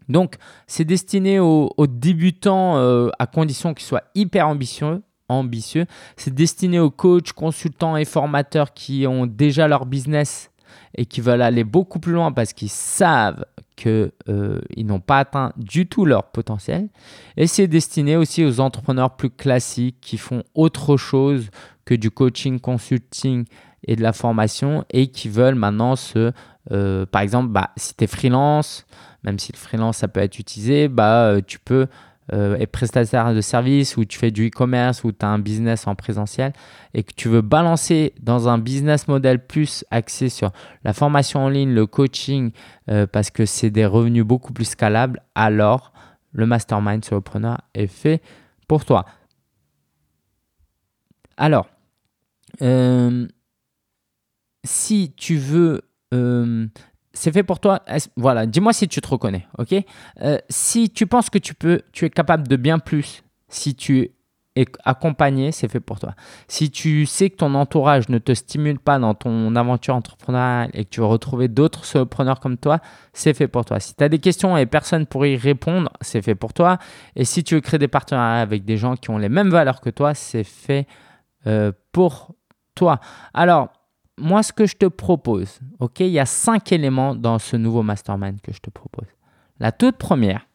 Donc c'est destiné aux, débutants euh, à condition qu'ils soient hyper ambitieux ambitieux. C'est destiné aux coachs, consultants et formateurs qui ont déjà leur business et qui veulent aller beaucoup plus loin parce qu'ils savent qu'ils euh, n'ont pas atteint du tout leur potentiel. Et c'est destiné aussi aux entrepreneurs plus classiques qui font autre chose que du coaching, consulting et de la formation et qui veulent maintenant se... Euh, par exemple, bah, si tu es freelance, même si le freelance ça peut être utilisé, bah, euh, tu peux euh, et prestataire de services ou tu fais du e-commerce ou tu as un business en présentiel et que tu veux balancer dans un business model plus axé sur la formation en ligne, le coaching, euh, parce que c'est des revenus beaucoup plus scalables, alors le mastermind solopreneur est fait pour toi. Alors, euh, si tu veux c'est fait pour toi. Voilà, dis-moi si tu te reconnais, ok? Euh, Si tu penses que tu peux, tu es capable de bien plus, si tu es accompagné, c'est fait pour toi. Si tu sais que ton entourage ne te stimule pas dans ton aventure entrepreneuriale et que tu veux retrouver d'autres solopreneurs comme toi, c'est fait pour toi. Si tu as des questions et personne pour y répondre, c'est fait pour toi. Et si tu veux créer des partenariats avec des gens qui ont les mêmes valeurs que toi, c'est fait euh, pour toi. Alors, moi, ce que je te propose, ok, il y a cinq éléments dans ce nouveau mastermind que je te propose. La toute première,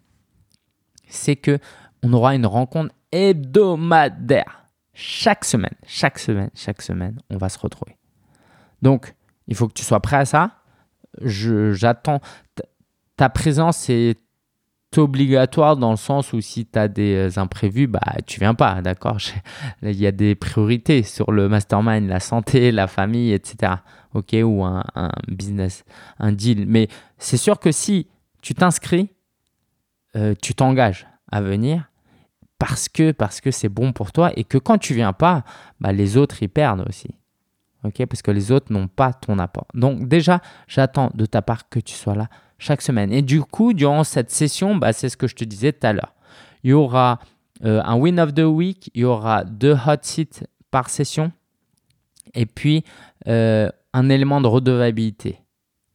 c'est que on aura une rencontre hebdomadaire. Chaque semaine, chaque semaine, chaque semaine, on va se retrouver. Donc, il faut que tu sois prêt à ça. J'attends. Ta présence est obligatoire dans le sens où si tu as des euh, imprévus, bah, tu viens pas, d'accord? Il y a des priorités sur le mastermind, la santé, la famille, etc. Ok Ou un, business, un deal. Mais c'est sûr que si tu t'inscris, euh, tu t'engages à venir parce que parce que c'est bon pour toi et que quand tu viens pas, bah, les autres ils perdent aussi. Ok? Parce que les autres n'ont pas ton apport. Donc déjà, j'attends de ta part que tu sois là chaque semaine. Et du coup, durant cette session, bah, c'est ce que je te disais tout à l'heure. Il y aura euh, un win of the week, il y aura deux hot seats par session, et puis euh, un élément de redevabilité.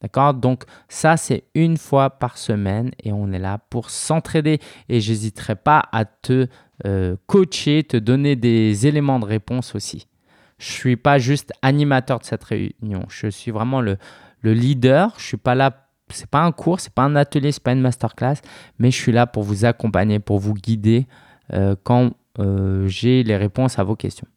D'accord? Donc ça, c'est une fois par semaine et on est là pour s'entraider. Et j'hésiterai pas à te euh, coacher, te donner des éléments de réponse aussi. Je ne suis pas juste animateur de cette réunion. Je suis vraiment le, leader. Je suis pas là. C'est pas un cours, c'est pas un atelier, c'est pas une masterclass, mais je suis là pour vous accompagner, pour vous guider euh, quand euh, j'ai les réponses à vos questions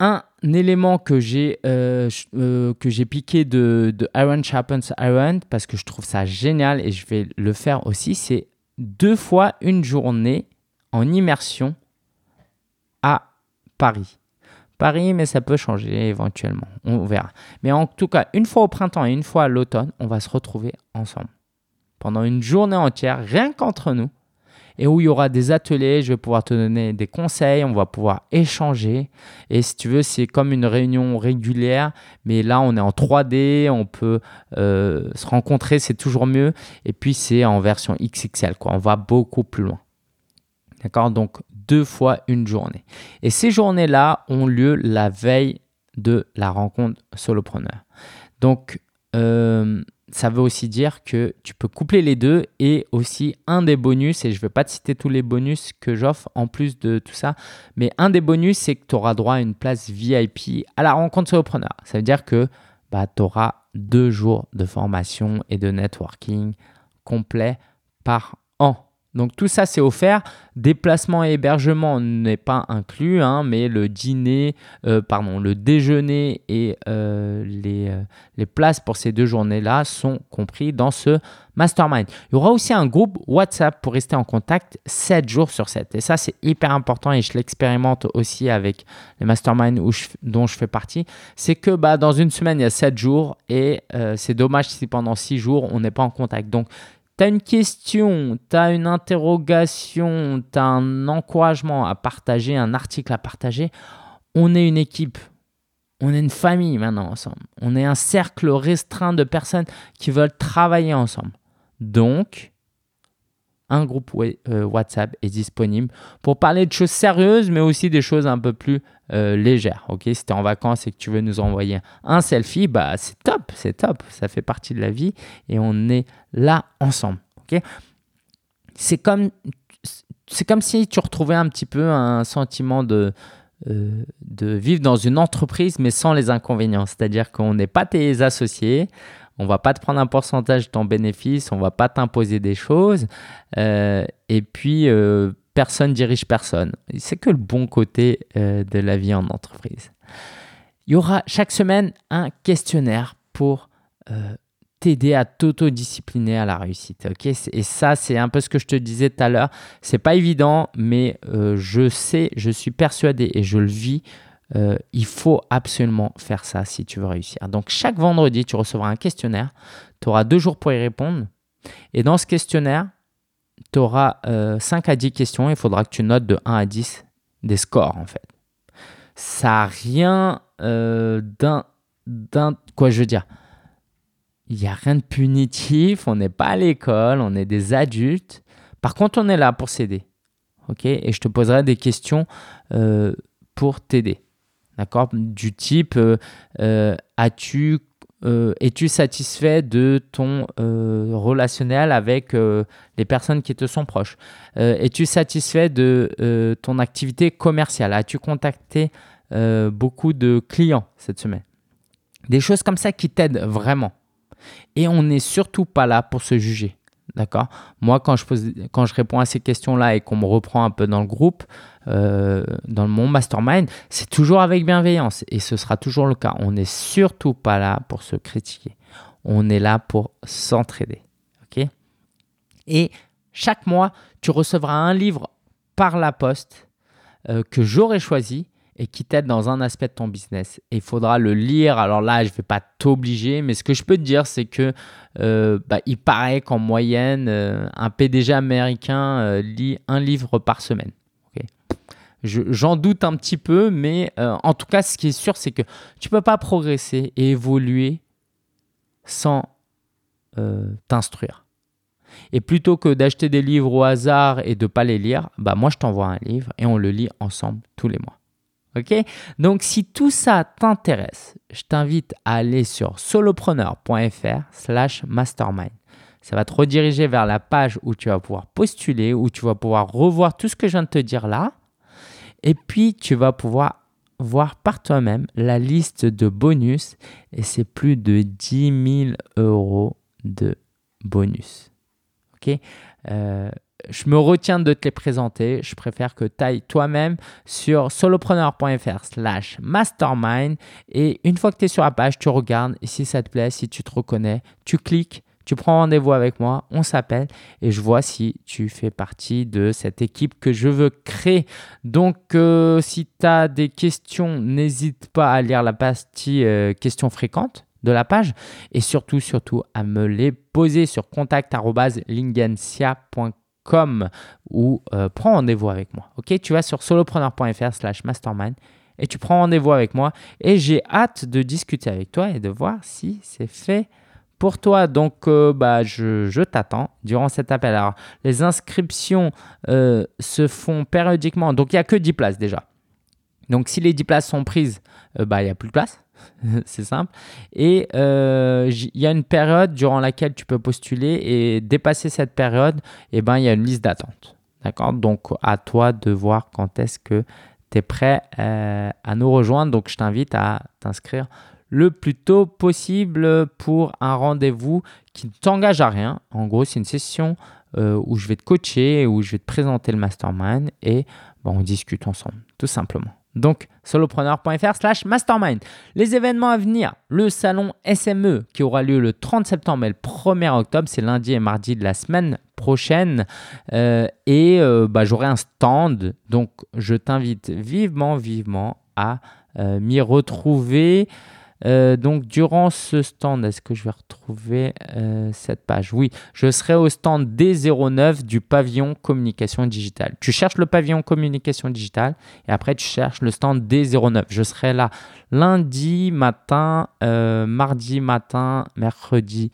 un élément que j'ai euh, que j'ai piqué de, Iron Sharpens Iron parce que je trouve ça génial et je vais le faire aussi, c'est deux fois une journée en immersion à Paris. Paris, mais ça peut changer éventuellement, on verra. Mais en tout cas, une fois au printemps et une fois à l'automne, on va se retrouver ensemble pendant une journée entière, rien qu'entre nous et où il y aura des ateliers, je vais pouvoir te donner des conseils, on va pouvoir échanger. Et si tu veux, c'est comme une réunion régulière, mais là on est en 3D, on peut euh, se rencontrer, c'est toujours mieux. Et puis c'est en version XXL, quoi. on va beaucoup plus loin. D'accord? Donc deux fois une journée. Et ces journées-là ont lieu la veille de la rencontre solopreneur. Donc, euh, ça veut aussi dire que tu peux coupler les deux et aussi un des bonus, et je ne vais pas te citer tous les bonus que j'offre en plus de tout ça, mais un des bonus, c'est que tu auras droit à une place VIP à la rencontre solopreneur. Ça veut dire que bah, tu auras deux jours de formation et de networking complet par an. Donc tout ça, c'est offert. Déplacement et hébergement n'est pas inclus, hein, mais le dîner, euh, pardon, le déjeuner et euh, les, euh, les, places pour ces deux journées-là sont compris dans ce mastermind. Il y aura aussi un groupe WhatsApp pour rester en contact 7 jours sur 7. Et ça, c'est hyper important et je l'expérimente aussi avec les masterminds dont je fais partie. C'est que bah, dans une semaine, il y a 7 jours et c'est dommage si pendant 6 jours, on n'est pas en contact. Donc, tu as une question, tu as une interrogation, tu as un encouragement à partager, un article à partager, on est une équipe. On est une famille maintenant ensemble. On est un cercle restreint de personnes qui veulent travailler ensemble. Donc, un groupe euh, WhatsApp est disponible pour parler de choses sérieuses, mais aussi des choses un peu plus euh, légères. Ok, si tu es en vacances et que tu veux nous envoyer un selfie, bah c'est top, c'est top. Ça fait partie de la vie et on est là ensemble. Ok, c'est comme c'est comme si tu retrouvais un petit peu un sentiment de euh, de vivre dans une entreprise mais sans les inconvénients. C'est-à-dire qu'on n'est pas tes associés, on va pas te prendre un pourcentage de ton bénéfice, on va pas t'imposer des choses. Euh, et puis, personne dirige personne. C'est que le bon côté euh, de la vie en entreprise. Il y aura chaque semaine un questionnaire pour t'aider à t'autodiscipliner à la réussite. et ça, c'est un peu ce que je te disais tout à l'heure. C'est pas évident, mais je sais, je suis persuadé et je le vis euh, il faut absolument faire ça si tu veux réussir. Donc chaque vendredi, tu recevras un questionnaire. Tu auras deux jours pour y répondre. Et dans ce questionnaire, tu auras 5 euh, à 10 questions. Il faudra que tu notes de 1 à 10 des scores en fait. Ça n'a rien euh, d'un, Quoi je veux dire? Il n'y a rien de punitif. On n'est pas à l'école. On est des adultes. Par contre, on est là pour s'aider. ok? Et je te poserai des questions pour t'aider. D'accord? Du type, euh, euh, as-tu euh, es-tu satisfait de ton relationnel avec les personnes qui te sont proches? Es-tu satisfait de ton activité commerciale? As-tu contacté beaucoup de clients cette semaine? Des choses comme ça qui t'aident vraiment. Et on n'est surtout pas là pour se juger. D'accord Moi, quand je, pose, quand je réponds à ces questions-là et qu'on me reprend un peu dans le groupe, euh, dans mon mastermind, c'est toujours avec bienveillance et ce sera toujours le cas. On n'est surtout pas là pour se critiquer. On est là pour s'entraider. OK? Et chaque mois, tu recevras un livre par la poste euh, que j'aurai choisi et qui t'aide dans un aspect de ton business. Et il faudra le lire. Alors là, je ne vais pas t'obliger, mais ce que je peux te dire, c'est que euh, bah, il paraît qu'en moyenne, un PDG américain lit un livre par semaine. J'en doute un petit peu, mais euh, en tout cas, ce qui est sûr, c'est que tu ne peux pas progresser et évoluer sans euh, t'instruire. Et plutôt que d'acheter des livres au hasard et de ne pas les lire, bah moi je t'envoie un livre et on le lit ensemble tous les mois. Donc, si tout ça t'intéresse, je t'invite à aller sur solopreneur.fr/slash mastermind. Ça va te rediriger vers la page où tu vas pouvoir postuler, où tu vas pouvoir revoir tout ce que je viens de te dire là. Et puis, tu vas pouvoir voir par toi-même la liste de bonus. Et c'est plus de 10 000 euros de bonus. Euh, je me retiens de te les présenter. Je préfère que tu ailles toi-même sur solopreneur.fr slash mastermind. Et une fois que tu es sur la page, tu regardes. Et si ça te plaît, si tu te reconnais, tu cliques. Tu prends rendez-vous avec moi, on s'appelle et je vois si tu fais partie de cette équipe que je veux créer. Donc, euh, si tu as des questions, n'hésite pas à lire la partie euh, questions fréquentes de la page et surtout, surtout à me les poser sur contact.lingensia.com comme ou euh, prends rendez-vous avec moi. Ok, tu vas sur solopreneur.fr slash mastermind et tu prends rendez-vous avec moi et j'ai hâte de discuter avec toi et de voir si c'est fait pour toi. Donc, euh, bah, je, t'attends durant cet appel. Alors, les inscriptions euh, se font périodiquement. Donc, il n'y a que 10 places déjà. Donc, si les 10 places sont prises, bah, il n'y a plus de place. c'est simple. Et euh, il y a une période durant laquelle tu peux postuler et dépasser cette période, eh ben, il y a une liste d'attente. D'accord? Donc, à toi de voir quand est-ce que tu es prêt euh, à nous rejoindre. Donc, je t'invite à t'inscrire le plus tôt possible pour un rendez-vous qui ne t'engage à rien. En gros, c'est une session euh, où je vais te coacher, où je vais te présenter le mastermind et on discute ensemble, tout simplement. Donc, solopreneur.fr slash mastermind. Les événements à venir, le salon SME qui aura lieu le 30 septembre et le 1er octobre, c'est lundi et mardi de la semaine prochaine. Euh, et euh, bah, j'aurai un stand, donc je t'invite vivement, vivement à euh, m'y retrouver. Euh, donc, durant ce stand, est-ce que je vais retrouver euh, cette page? Oui, je serai au stand D09 du pavillon communication digitale. Tu cherches le pavillon communication digitale et après tu cherches le stand D09. Je serai là lundi matin, euh, mardi matin, mercredi.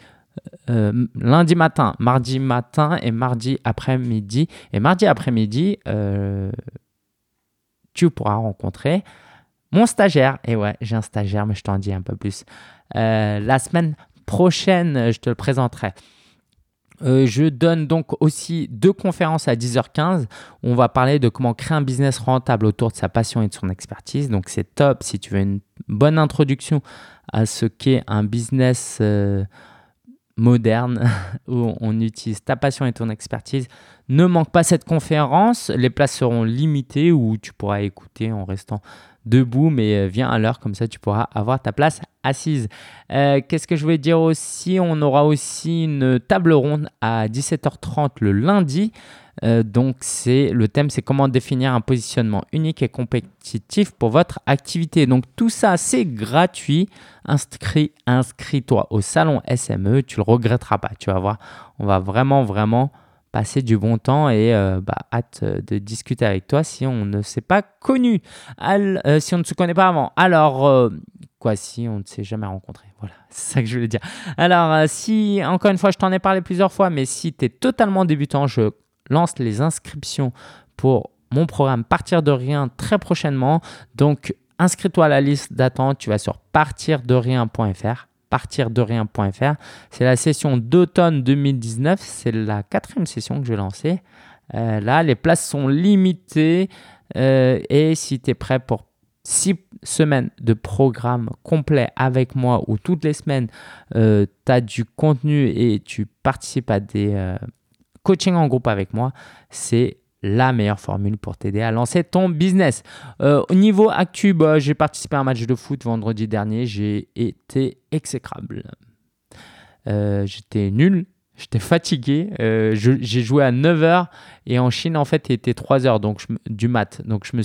lundi matin, mardi matin et mardi après-midi. Et mardi après-midi, tu pourras rencontrer mon stagiaire, et ouais, j'ai un stagiaire, mais je t'en dis un peu plus. Euh, la semaine prochaine, je te le présenterai. Euh, je donne donc aussi deux conférences à 10h15. On va parler de comment créer un business rentable autour de sa passion et de son expertise. Donc c'est top si tu veux une bonne introduction à ce qu'est un business euh, moderne où on utilise ta passion et ton expertise. Ne manque pas cette conférence. Les places seront limitées ou tu pourras écouter en restant debout, mais euh, viens à l'heure, comme ça tu pourras avoir ta place assise. Euh, qu'est-ce que je voulais dire aussi? On aura aussi une table ronde à 17h30 le lundi. Euh, donc c'est le thème c'est comment définir un positionnement unique et compétitif pour votre activité. Donc tout ça c'est gratuit. Inscris, inscris-toi au salon SME, tu le regretteras pas. Tu vas voir, on va vraiment vraiment passer du bon temps et euh, bah, hâte euh, de discuter avec toi si on ne s'est pas connu, euh, si on ne se connaît pas avant. Alors, quoi, si on ne s'est jamais rencontré. Voilà, c'est ça que je voulais dire. Alors, si, encore une fois, je t'en ai parlé plusieurs fois, mais si tu es totalement débutant, je lance les inscriptions pour mon programme Partir de rien très prochainement. Donc, inscris-toi à la liste d'attente. Tu vas sur partirderien.fr partir-de-rien.fr. C'est la session d'automne 2019. C'est la quatrième session que je vais lancer. Euh, là, les places sont limitées. Euh, et si tu es prêt pour six semaines de programme complet avec moi où toutes les semaines, euh, tu as du contenu et tu participes à des coachings en groupe avec moi, c'est la meilleure formule pour t'aider à lancer ton business. Euh, au niveau actu, bah, j'ai participé à un match de foot vendredi dernier. J'ai été exécrable. Euh, j'étais nul. J'étais fatigué. Euh, j'ai joué à 9h et en Chine, en fait, il était 3h donc du mat. Donc, je ne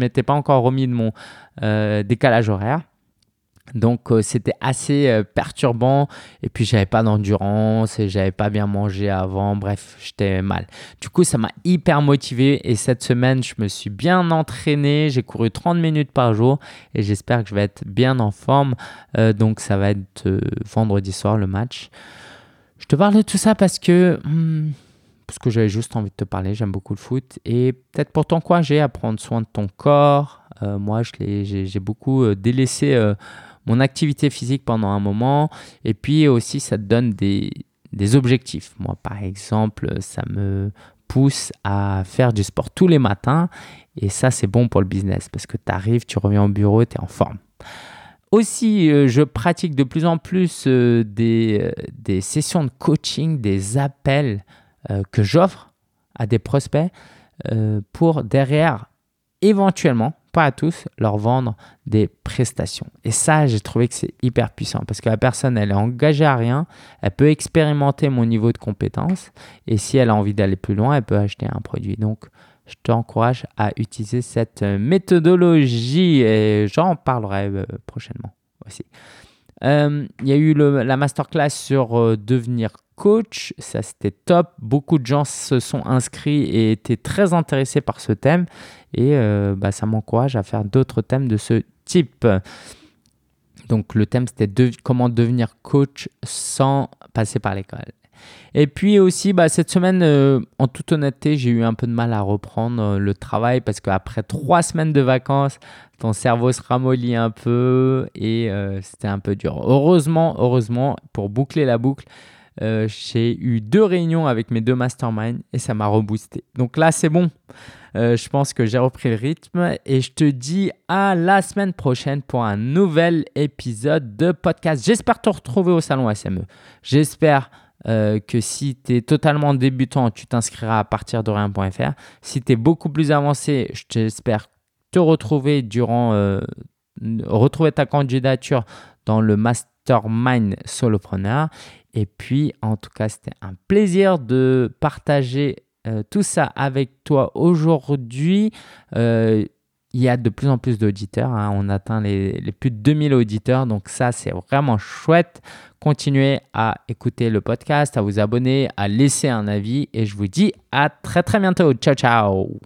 m'étais pas encore remis de mon décalage horaire. Donc euh, c'était assez euh, perturbant et puis j'avais pas d'endurance et j'avais pas bien mangé avant, bref, j'étais mal. Du coup, ça m'a hyper motivé et cette semaine, je me suis bien entraîné, j'ai couru 30 minutes par jour et j'espère que je vais être bien en forme. Euh, donc ça va être vendredi soir le match. Je te parle de tout ça parce que hmm, que j'avais juste envie de te parler. J'aime beaucoup le foot. Et peut-être pour t'encourager à prendre soin de ton corps. moi, j'ai beaucoup délaissé mon activité physique pendant un moment. Et puis aussi, ça te donne des, objectifs. Moi, par exemple, ça me pousse à faire du sport tous les matins. Et ça, c'est bon pour le business parce que tu arrives, tu reviens au bureau, tu es en forme. Aussi, euh, je pratique de plus en plus euh, euh, des, sessions de coaching, des appels que j'offre à des prospects pour derrière, éventuellement, à tous, leur vendre des prestations. Et ça, j'ai trouvé que c'est hyper puissant parce que la personne, elle est engagée à rien, elle peut expérimenter mon niveau de compétence et si elle a envie d'aller plus loin, elle peut acheter un produit. Donc, je t'encourage à utiliser cette méthodologie et j'en parlerai euh, prochainement aussi. Euh, il y a eu la masterclass sur euh, devenir coach, ça c'était top. Beaucoup de gens se sont inscrits et étaient très intéressés par ce thème et euh, bah, ça m'encourage à faire d'autres thèmes de ce type. Donc le thème c'était comment devenir coach sans passer par l'école. Et puis aussi, bah, cette semaine, euh, en toute honnêteté, j'ai eu un peu de mal à reprendre euh, le travail parce qu'après trois semaines de vacances, ton cerveau se ramollit un peu et c'était un peu dur. Heureusement, heureusement, pour boucler la boucle, euh, j'ai eu deux réunions avec mes deux masterminds et ça m'a reboosté. Donc là, c'est bon. Euh, je pense que j'ai repris le rythme et je te dis à la semaine prochaine pour un nouvel épisode de podcast. J'espère te retrouver au salon SME. J'espère euh, que si tu es totalement débutant, tu t'inscriras à partir de rien.fr. Si tu es beaucoup plus avancé, j'espère te retrouver durant retrouver ta candidature dans le mastermind solopreneur. Et puis, en tout cas, c'était un plaisir de partager euh, tout ça avec toi aujourd'hui. Euh, il y a de plus en plus d'auditeurs. Hein. On atteint les, les, plus de 2000 auditeurs. Donc ça, c'est vraiment chouette. Continuez à écouter le podcast, à vous abonner, à laisser un avis. Et je vous dis à très très bientôt. Ciao, ciao.